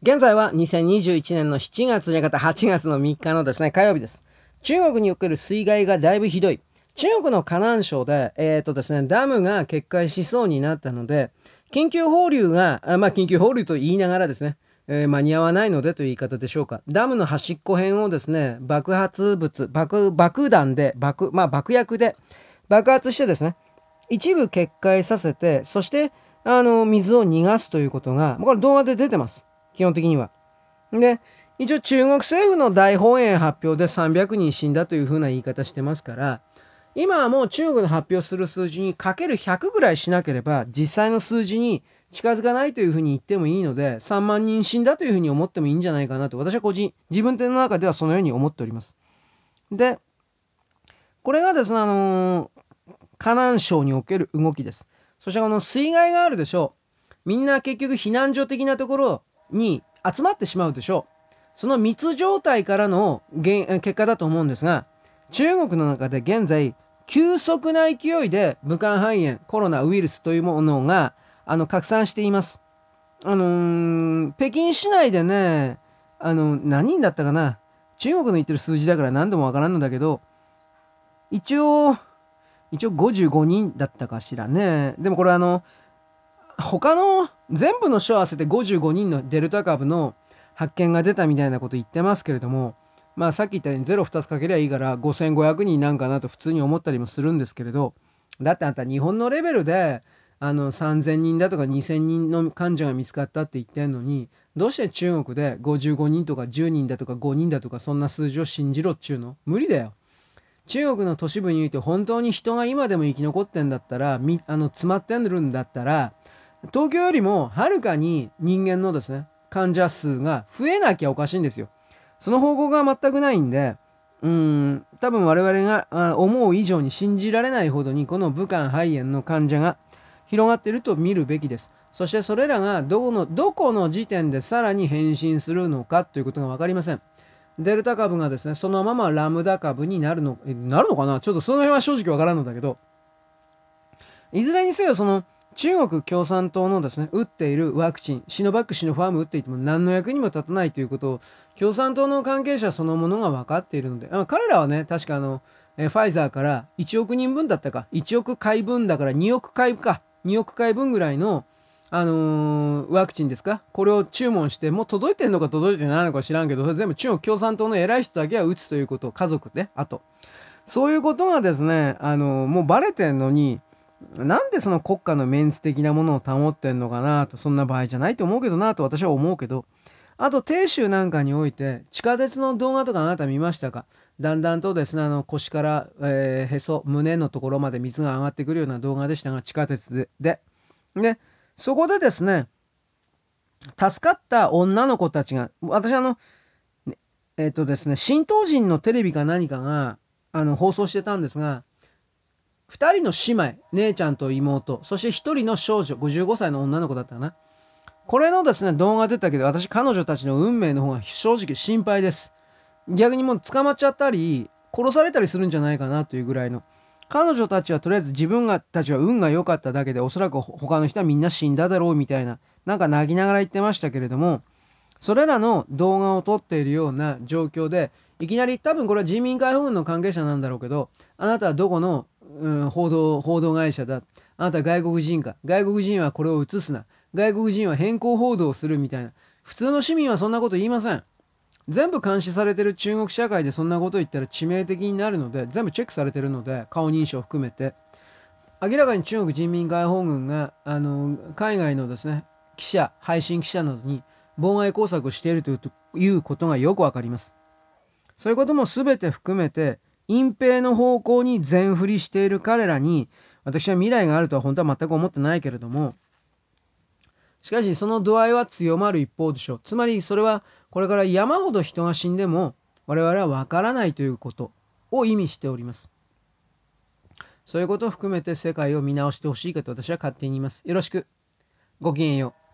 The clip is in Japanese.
現在は2021年の7月じゃなかった8月の3日のですね、火曜日です。中国における水害がだいぶひどい。中国の河南省で、えっ、ー、とですね、ダムが決壊しそうになったので、緊急放流が、まあ、緊急放流と言いながらですね、えー、間に合わないのでという言い方でしょうか。ダムの端っこ辺をですね、爆発物、爆、爆弾で、爆、まあ、爆薬で爆発してですね、一部決壊させて、そして、あの、水を逃がすということが、これ動画で出てます。基本的には。で、一応中国政府の大本営発表で300人死んだというふうな言い方してますから、今はもう中国の発表する数字にかける100ぐらいしなければ実際の数字に近づかないというふうに言ってもいいので3万人死んだというふうに思ってもいいんじゃないかなと私は個人自分の中ではそのように思っております。でこれがですねあの河南省における動きです。そしてこの水害があるでしょう。みんな結局避難所的なところに集まってしまうでしょう。その密状態からの結果だと思うんですが、中国の中で現在、急速な勢いで武漢肺炎、コロナウイルスというものがあの拡散しています。あのー、北京市内でね、あの、何人だったかな？中国の言ってる数字だから何度もわからんのだけど、一応、一応55人だったかしらね。でもこれあの、他の全部の書合わせて55人のデルタ株の発見が出たみたいなこと言ってますけれども、まあさっき言ったように0、2つかけりゃいいから5500人なんかなと普通に思ったりもするんですけれど、だってあんた日本のレベルであの3000人だとか2000人の患者が見つかったって言ってんのに、どうして中国で55人とか10人だとか5人だとかそんな数字を信じろっちゅうの？無理だよ。中国の都市部において本当に人が今でも生き残ってんだったら、あの詰まってるんだったら、東京よりもはるかに人間のですね、患者数が増えなきゃおかしいんですよ。その方向が全くないんで、うん、多分我々が思う以上に信じられないほどにこの武漢肺炎の患者が広がっていると見るべきです。そしてそれらがどこの、どこの時点でさらに変身するのかということが分かりません。デルタ株がですね、そのままラムダ株になるの、なるのかな？ちょっとその辺は正直わからんのだけど、いずれにせよその中国共産党のですね、打っているワクチン、シノバック、シノファーム打っていても何の役にも立たないということを、共産党の関係者そのものが分かっているので、あ彼らはね、確かあの、えファイザーから1億人分だったか、1億回分だから2億回か、2億回分ぐらいの、あのー、ワクチンですか？これを注文して、もう届いてんのか届いてないのか知らんけど、それ全部中国共産党の偉い人だけは打つということ、家族で、あと。そういうことがですね、あのー、もうバレてんのに、なんでその国家のメンツ的なものを保ってんのかなと、そんな場合じゃないと思うけどなと私は思うけど、あと、鄭州なんかにおいて、地下鉄の動画とかあなた見ましたか？だんだんとですね、あの腰から、えー、へそ、胸のところまで水が上がってくるような動画でしたが、地下鉄で。で、でそこでですね、助かった女の子たちが、私あの、えっ、ー、とですね、新東人のテレビか何かが、あの、放送してたんですが、2人の姉妹、姉ちゃんと妹、そして1人の少女、55歳の女の子だったかな。これのですね、動画出たけど、私、彼女たちの運命の方が正直心配です。逆にもう捕まっちゃったり、殺されたりするんじゃないかなというぐらいの。彼女たちはとりあえず自分がたちは運が良かっただけで、おそらく他の人はみんな死んだだろうみたいな、なんか泣きながら言ってましたけれども、それらの動画を撮っているような状況で、いきなり多分これは人民解放軍の関係者なんだろうけど、あなたはどこのうん、報道、報道会社だ。あなた外国人か。外国人はこれを映すな。外国人は変更報道をするみたいな。普通の市民はそんなこと言いません。全部監視されてる中国社会でそんなこと言ったら致命的になるので、全部チェックされてるので、顔認証含めて。明らかに中国人民解放軍が、あの、海外のですね、記者、配信記者などに妨害工作をしているということがよくわかります。そういうことも全て含めて、隠蔽の方向に全振りしている彼らに、私は未来があるとは本当は全く思ってないけれども、しかしその度合いは強まる一方でしょう。つまりそれはこれから山ほど人が死んでも我々はわからないということを意味しております。そういうことを含めて世界を見直してほしいかと私は勝手に言います。よろしく。ごきげんよう。